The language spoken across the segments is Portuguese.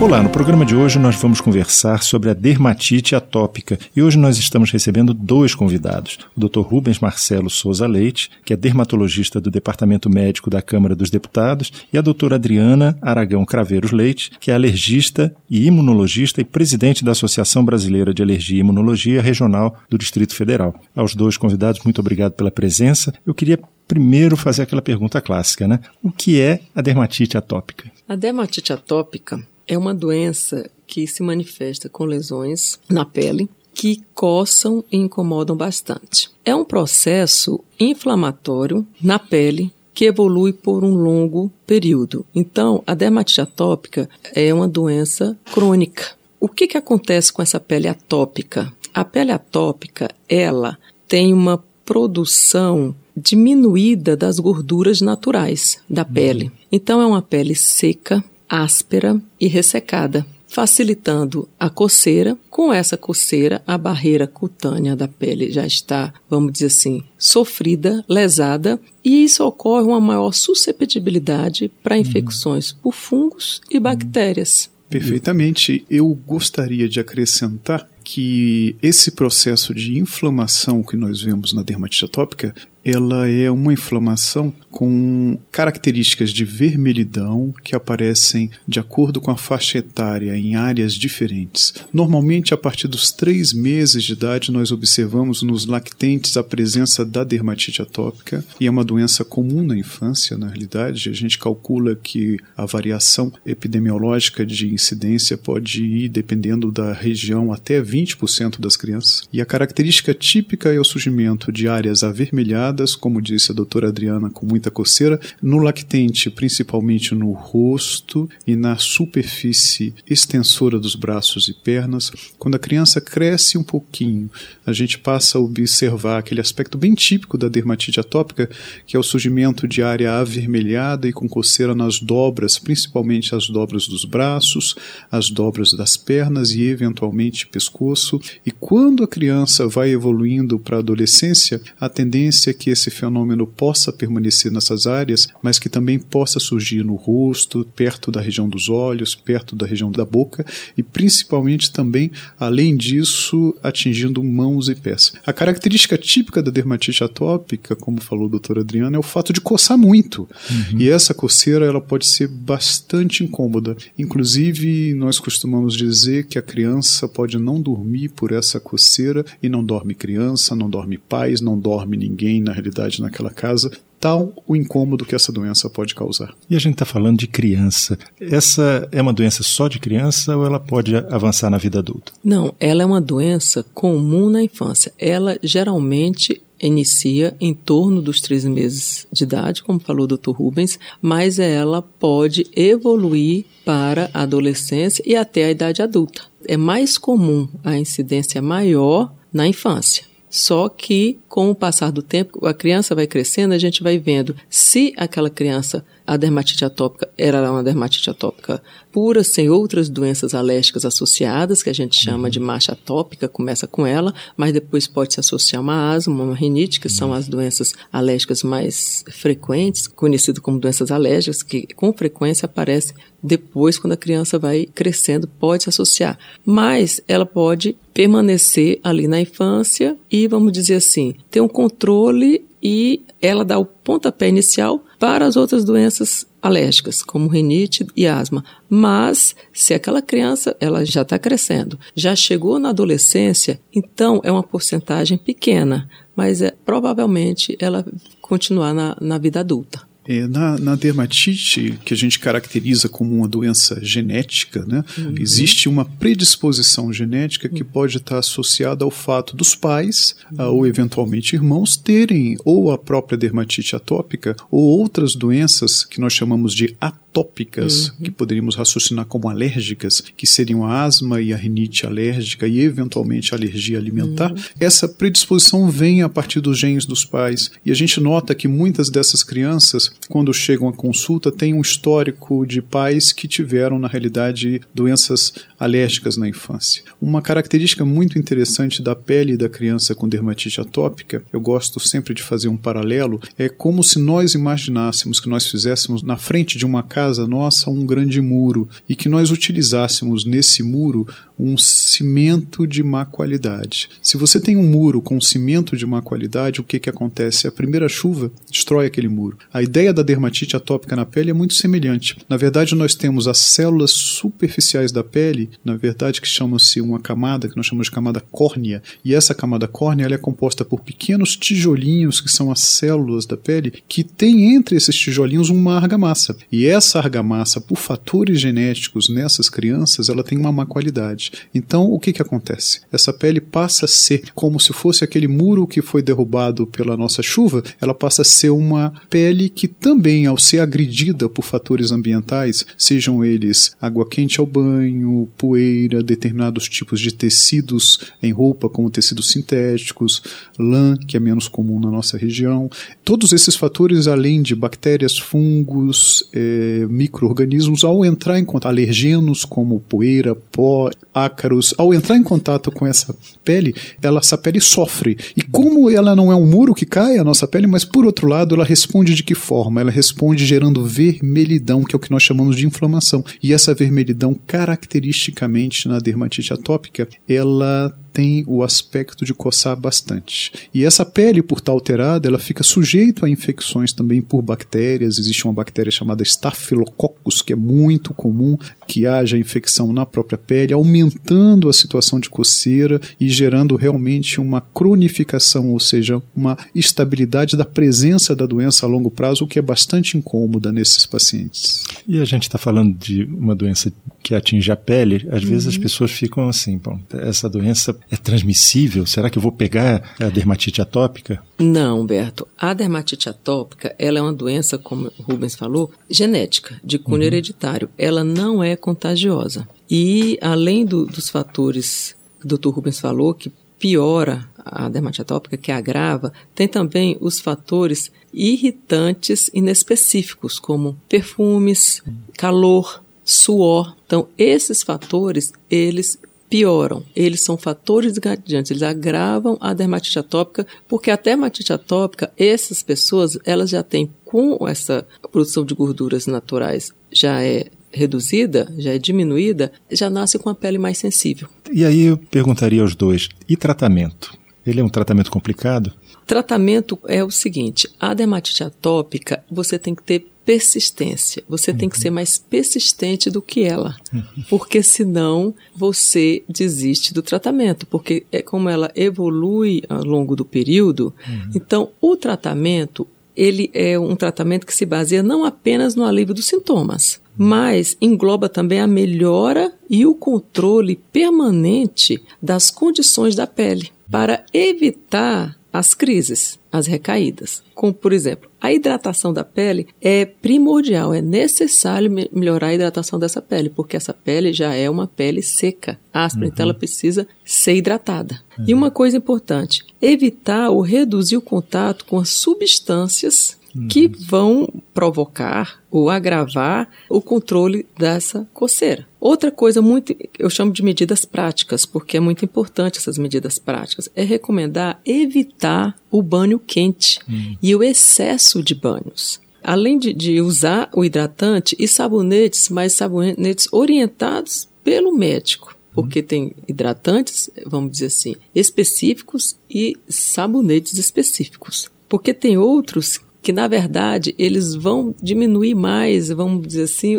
Olá, no programa de hoje nós vamos conversar sobre a dermatite atópica e hoje nós estamos recebendo dois convidados. O Dr. Rubens Marcelo Souza Leite, que é dermatologista do Departamento Médico da Câmara dos Deputados, e a doutora Adriana Aragão Craveiros Leite, que é alergista e imunologista e presidente da Associação Brasileira de Alergia e Imunologia Regional do Distrito Federal. Aos dois convidados, muito obrigado pela presença. Eu queria primeiro fazer aquela pergunta clássica, né? O que é a dermatite atópica? A dermatite atópica é uma doença que se manifesta com lesões na pele que coçam e incomodam bastante. É um processo inflamatório na pele que evolui por um longo período. Então, a dermatite atópica é uma doença crônica. O que, que acontece com essa pele atópica? A pele atópica, ela tem uma produção diminuída das gorduras naturais da pele. Então, é uma pele seca, áspera e ressecada, facilitando a coceira. Com essa coceira, a barreira cutânea da pele já está, vamos dizer assim, sofrida, lesada, e isso ocorre uma maior susceptibilidade para uhum. infecções por fungos e bactérias. Perfeitamente. Eu gostaria de acrescentar que esse processo de inflamação que nós vemos na dermatite atópica ela é uma inflamação com características de vermelhidão que aparecem de acordo com a faixa etária em áreas diferentes. Normalmente, a partir dos três meses de idade, nós observamos nos lactentes a presença da dermatite atópica e é uma doença comum na infância, na realidade. A gente calcula que a variação epidemiológica de incidência pode ir, dependendo da região, até 20% das crianças. E a característica típica é o surgimento de áreas avermelhadas como disse a doutora Adriana, com muita coceira, no lactente, principalmente no rosto e na superfície extensora dos braços e pernas. Quando a criança cresce um pouquinho, a gente passa a observar aquele aspecto bem típico da dermatite atópica, que é o surgimento de área avermelhada e com coceira nas dobras, principalmente as dobras dos braços, as dobras das pernas e eventualmente pescoço. E quando a criança vai evoluindo para a adolescência, a tendência é que esse fenômeno possa permanecer nessas áreas, mas que também possa surgir no rosto, perto da região dos olhos, perto da região da boca e principalmente também, além disso, atingindo mãos e pés. A característica típica da dermatite atópica, como falou o doutor Adriano, é o fato de coçar muito. Uhum. E essa coceira ela pode ser bastante incômoda. Inclusive, nós costumamos dizer que a criança pode não dormir por essa coceira e não dorme criança, não dorme pais, não dorme ninguém na realidade naquela casa, tal o incômodo que essa doença pode causar. E a gente está falando de criança. Essa é uma doença só de criança ou ela pode avançar na vida adulta? Não, ela é uma doença comum na infância. Ela geralmente inicia em torno dos três meses de idade, como falou o Dr. Rubens, mas ela pode evoluir para a adolescência e até a idade adulta. É mais comum a incidência maior na infância. Só que, com o passar do tempo, a criança vai crescendo, a gente vai vendo se aquela criança a dermatite atópica era uma dermatite atópica pura, sem outras doenças alérgicas associadas, que a gente chama uhum. de marcha atópica, começa com ela, mas depois pode se associar uma asma, uma rinite, que uhum. são as doenças alérgicas mais frequentes, conhecido como doenças alérgicas, que com frequência aparecem depois, quando a criança vai crescendo, pode se associar. Mas ela pode permanecer ali na infância e, vamos dizer assim, ter um controle e ela dá o pontapé inicial para as outras doenças alérgicas, como rinite e asma. Mas se aquela criança ela já está crescendo, já chegou na adolescência, então é uma porcentagem pequena, mas é provavelmente ela continuar na, na vida adulta. É, na, na, dermatite, que a gente caracteriza como uma doença genética, né, uhum. existe uma predisposição genética que pode estar associada ao fato dos pais, uhum. ou eventualmente irmãos, terem ou a própria dermatite atópica ou outras doenças que nós chamamos de atópicas atópicas, uhum. que poderíamos raciocinar como alérgicas, que seriam a asma e a rinite alérgica e eventualmente a alergia alimentar, uhum. essa predisposição vem a partir dos genes dos pais. E a gente nota que muitas dessas crianças, quando chegam à consulta, têm um histórico de pais que tiveram, na realidade, doenças alérgicas na infância. Uma característica muito interessante da pele da criança com dermatite atópica, eu gosto sempre de fazer um paralelo, é como se nós imaginássemos que nós fizéssemos na frente de uma casa nossa um grande muro e que nós utilizássemos nesse muro um cimento de má qualidade. Se você tem um muro com cimento de má qualidade, o que, que acontece? A primeira chuva destrói aquele muro. A ideia da dermatite atópica na pele é muito semelhante. Na verdade, nós temos as células superficiais da pele, na verdade, que chama-se uma camada, que nós chamamos de camada córnea, e essa camada córnea ela é composta por pequenos tijolinhos, que são as células da pele, que tem entre esses tijolinhos uma argamassa. E essa argamassa, por fatores genéticos nessas crianças, ela tem uma má qualidade. Então, o que, que acontece? Essa pele passa a ser como se fosse aquele muro que foi derrubado pela nossa chuva, ela passa a ser uma pele que também, ao ser agredida por fatores ambientais, sejam eles água quente ao banho, poeira, determinados tipos de tecidos em roupa, como tecidos sintéticos, lã, que é menos comum na nossa região, todos esses fatores, além de bactérias, fungos, é, micro-organismos, ao entrar em contato, alergenos como poeira, pó, ácaros, ao entrar em contato com essa pele, ela, essa pele sofre. E como ela não é um muro que cai a nossa pele, mas por outro lado, ela responde de que forma? Ela responde gerando vermelhidão, que é o que nós chamamos de inflamação. E essa vermelhidão, caracteristicamente na dermatite atópica, ela tem o aspecto de coçar bastante. E essa pele, por estar alterada, ela fica sujeita a infecções também por bactérias. Existe uma bactéria chamada Staphylococcus, que é muito comum que haja infecção na própria pele, aumentando a situação de coceira e gerando realmente uma cronificação, ou seja, uma estabilidade da presença da doença a longo prazo, o que é bastante incômoda nesses pacientes. E a gente está falando de uma doença que atinge a pele, às vezes as uhum. pessoas ficam assim, bom, essa doença é transmissível? Será que eu vou pegar a dermatite atópica? Não, Humberto. A dermatite atópica, ela é uma doença, como o Rubens falou, genética, de cunho uhum. hereditário. Ela não é contagiosa. E além do, dos fatores que o Dr. Rubens falou, que piora a dermatite atópica, que agrava, tem também os fatores irritantes inespecíficos, como perfumes, calor, suor. Então, esses fatores, eles pioram. Eles são fatores engatilhantes, eles agravam a dermatite atópica, porque a dermatite atópica, essas pessoas, elas já têm com essa produção de gorduras naturais já é reduzida, já é diminuída, já nasce com a pele mais sensível. E aí eu perguntaria aos dois, e tratamento? Ele é um tratamento complicado? Tratamento é o seguinte: a dermatite atópica você tem que ter persistência. Você uhum. tem que uhum. ser mais persistente do que ela, uhum. porque senão você desiste do tratamento, porque é como ela evolui ao longo do período. Uhum. Então, o tratamento ele é um tratamento que se baseia não apenas no alívio dos sintomas, mas engloba também a melhora e o controle permanente das condições da pele para evitar as crises, as recaídas. Como, por exemplo, a hidratação da pele é primordial, é necessário melhorar a hidratação dessa pele, porque essa pele já é uma pele seca, áspera, uhum. então ela precisa ser hidratada. Uhum. E uma coisa importante, evitar ou reduzir o contato com as substâncias que vão provocar ou agravar o controle dessa coceira. Outra coisa muito, eu chamo de medidas práticas, porque é muito importante essas medidas práticas, é recomendar evitar o banho quente uhum. e o excesso de banhos. Além de, de usar o hidratante e sabonetes, mas sabonetes orientados pelo médico porque tem hidratantes, vamos dizer assim, específicos e sabonetes específicos. Porque tem outros que na verdade eles vão diminuir mais, vamos dizer assim,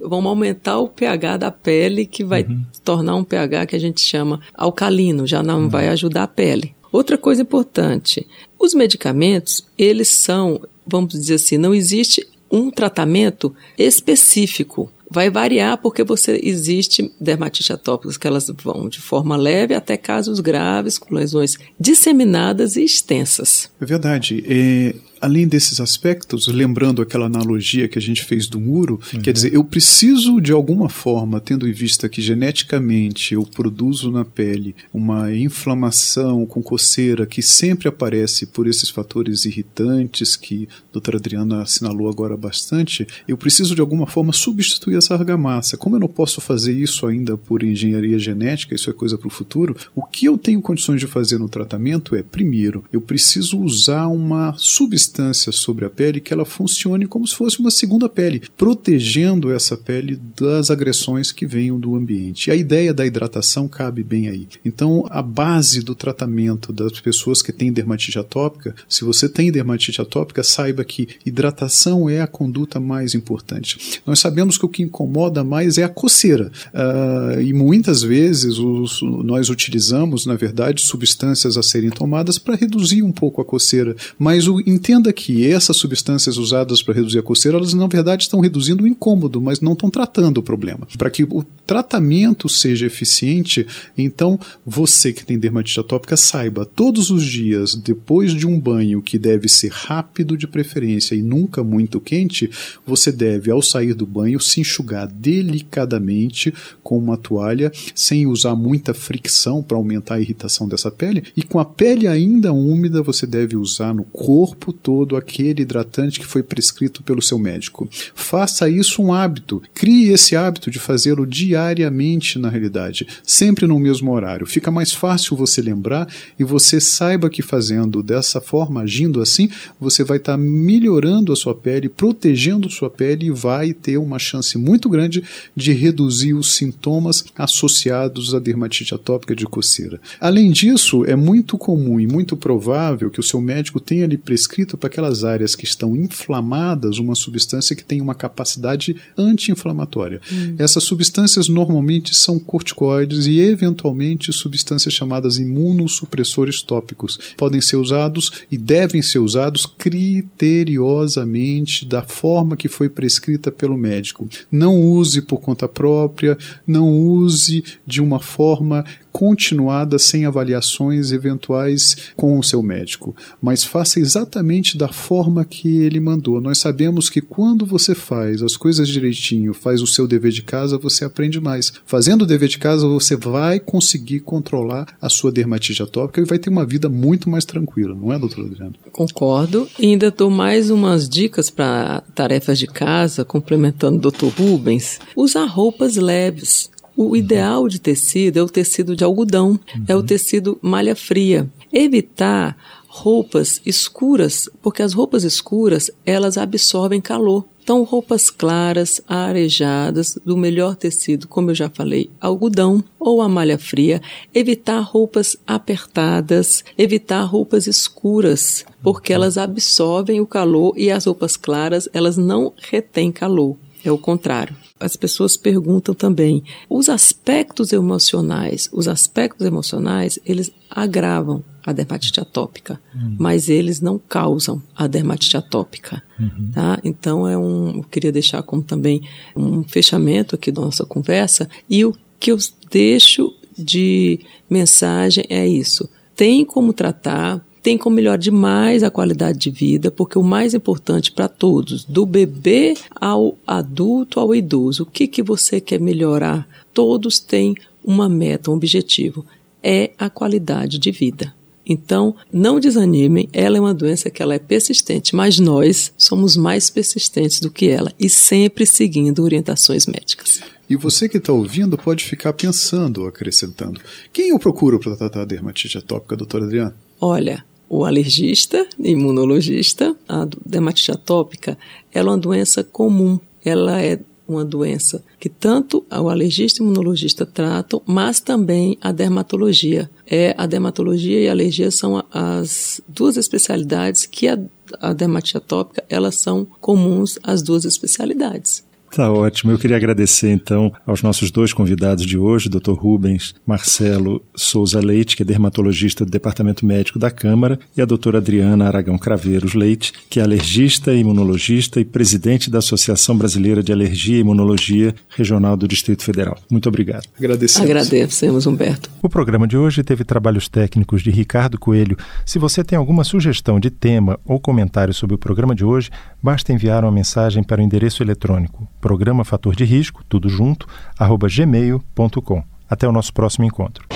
vão aumentar o pH da pele, que vai uhum. tornar um pH que a gente chama alcalino, já não uhum. vai ajudar a pele. Outra coisa importante, os medicamentos, eles são, vamos dizer assim, não existe um tratamento específico vai variar porque você existe dermatite atópicas que elas vão de forma leve até casos graves com lesões disseminadas e extensas. É verdade. É, além desses aspectos, lembrando aquela analogia que a gente fez do muro, uhum. quer dizer, eu preciso de alguma forma, tendo em vista que geneticamente eu produzo na pele uma inflamação com coceira que sempre aparece por esses fatores irritantes que a doutora Adriana assinalou agora bastante, eu preciso de alguma forma substituir essa argamassa. Como eu não posso fazer isso ainda por engenharia genética, isso é coisa para o futuro, o que eu tenho condições de fazer no tratamento é, primeiro, eu preciso usar uma substância sobre a pele que ela funcione como se fosse uma segunda pele, protegendo essa pele das agressões que venham do ambiente. E a ideia da hidratação cabe bem aí. Então, a base do tratamento das pessoas que têm dermatite atópica, se você tem dermatite atópica, saiba que hidratação é a conduta mais importante. Nós sabemos que o que incomoda mais é a coceira. Uh, e muitas vezes os, nós utilizamos, na verdade, substâncias a serem tomadas para reduzir um pouco a coceira. Mas o, entenda que essas substâncias usadas para reduzir a coceira, elas na verdade estão reduzindo o incômodo, mas não estão tratando o problema. Para que o tratamento seja eficiente, então você que tem dermatite atópica saiba todos os dias, depois de um banho que deve ser rápido de preferência e nunca muito quente, você deve, ao sair do banho, se enxugar delicadamente com uma toalha, sem usar muita fricção para aumentar a irritação dessa pele, e com a pele ainda úmida, você deve usar no corpo todo aquele hidratante que foi prescrito pelo seu médico. Faça isso um hábito. Crie esse hábito de fazê-lo diariamente na realidade, sempre no mesmo horário. Fica mais fácil você lembrar e você saiba que fazendo dessa forma, agindo assim, você vai estar tá melhorando a sua pele, protegendo sua pele e vai ter uma chance muito grande de reduzir os sintomas associados à dermatite atópica de coceira. Além disso, é muito comum e muito provável que o seu médico tenha lhe prescrito para aquelas áreas que estão inflamadas uma substância que tem uma capacidade anti-inflamatória. Hum. Essas substâncias normalmente são corticoides e eventualmente substâncias chamadas imunossupressores tópicos. Podem ser usados e devem ser usados criteriosamente da forma que foi prescrita pelo médico. Não use por conta própria, não use de uma forma continuada sem avaliações eventuais com o seu médico, mas faça exatamente da forma que ele mandou. Nós sabemos que quando você faz as coisas direitinho, faz o seu dever de casa, você aprende mais. Fazendo o dever de casa, você vai conseguir controlar a sua dermatite atópica e vai ter uma vida muito mais tranquila, não é, doutor Adriano? Concordo. E ainda dou mais umas dicas para tarefas de casa, complementando o doutor Rubens. Usar roupas leves. O ideal de tecido é o tecido de algodão, uhum. é o uhum. tecido malha fria. Evitar roupas escuras, porque as roupas escuras, elas absorvem calor. Então, roupas claras, arejadas, do melhor tecido, como eu já falei, algodão ou a malha fria. Evitar roupas apertadas, evitar roupas escuras, porque uhum. elas absorvem o calor e as roupas claras, elas não retêm calor. É o contrário. As pessoas perguntam também, os aspectos emocionais, os aspectos emocionais, eles agravam a dermatite atópica, uhum. mas eles não causam a dermatite atópica, uhum. tá? Então é um, eu queria deixar como também um fechamento aqui da nossa conversa e o que eu deixo de mensagem é isso. Tem como tratar tem como melhorar demais a qualidade de vida, porque o mais importante para todos, do bebê ao adulto ao idoso, o que, que você quer melhorar? Todos têm uma meta, um objetivo, é a qualidade de vida. Então, não desanimem, ela é uma doença que ela é persistente, mas nós somos mais persistentes do que ela e sempre seguindo orientações médicas. E você que está ouvindo pode ficar pensando, acrescentando. Quem eu procuro para tratar a dermatite atópica, doutora Adriana? Olha, o alergista, imunologista, a dermatite atópica, ela é uma doença comum. Ela é uma doença que tanto o alergista e o imunologista tratam, mas também a dermatologia. É, a dermatologia e a alergia são as duas especialidades que a, a dermatite atópica, elas são comuns às duas especialidades. Tá ótimo. Eu queria agradecer então aos nossos dois convidados de hoje, Dr. Rubens Marcelo Souza Leite, que é dermatologista do Departamento Médico da Câmara, e a doutora Adriana Aragão Craveiros Leite, que é alergista, imunologista e presidente da Associação Brasileira de Alergia e Imunologia Regional do Distrito Federal. Muito obrigado. Agradecemos. Agradecemos, Humberto. O programa de hoje teve trabalhos técnicos de Ricardo Coelho. Se você tem alguma sugestão de tema ou comentário sobre o programa de hoje, basta enviar uma mensagem para o endereço eletrônico programa Fator de Risco, tudo junto, arroba gmail.com. Até o nosso próximo encontro.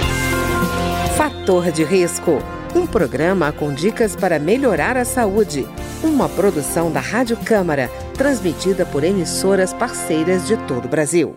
Fator de Risco, um programa com dicas para melhorar a saúde. Uma produção da Rádio Câmara, transmitida por emissoras parceiras de todo o Brasil.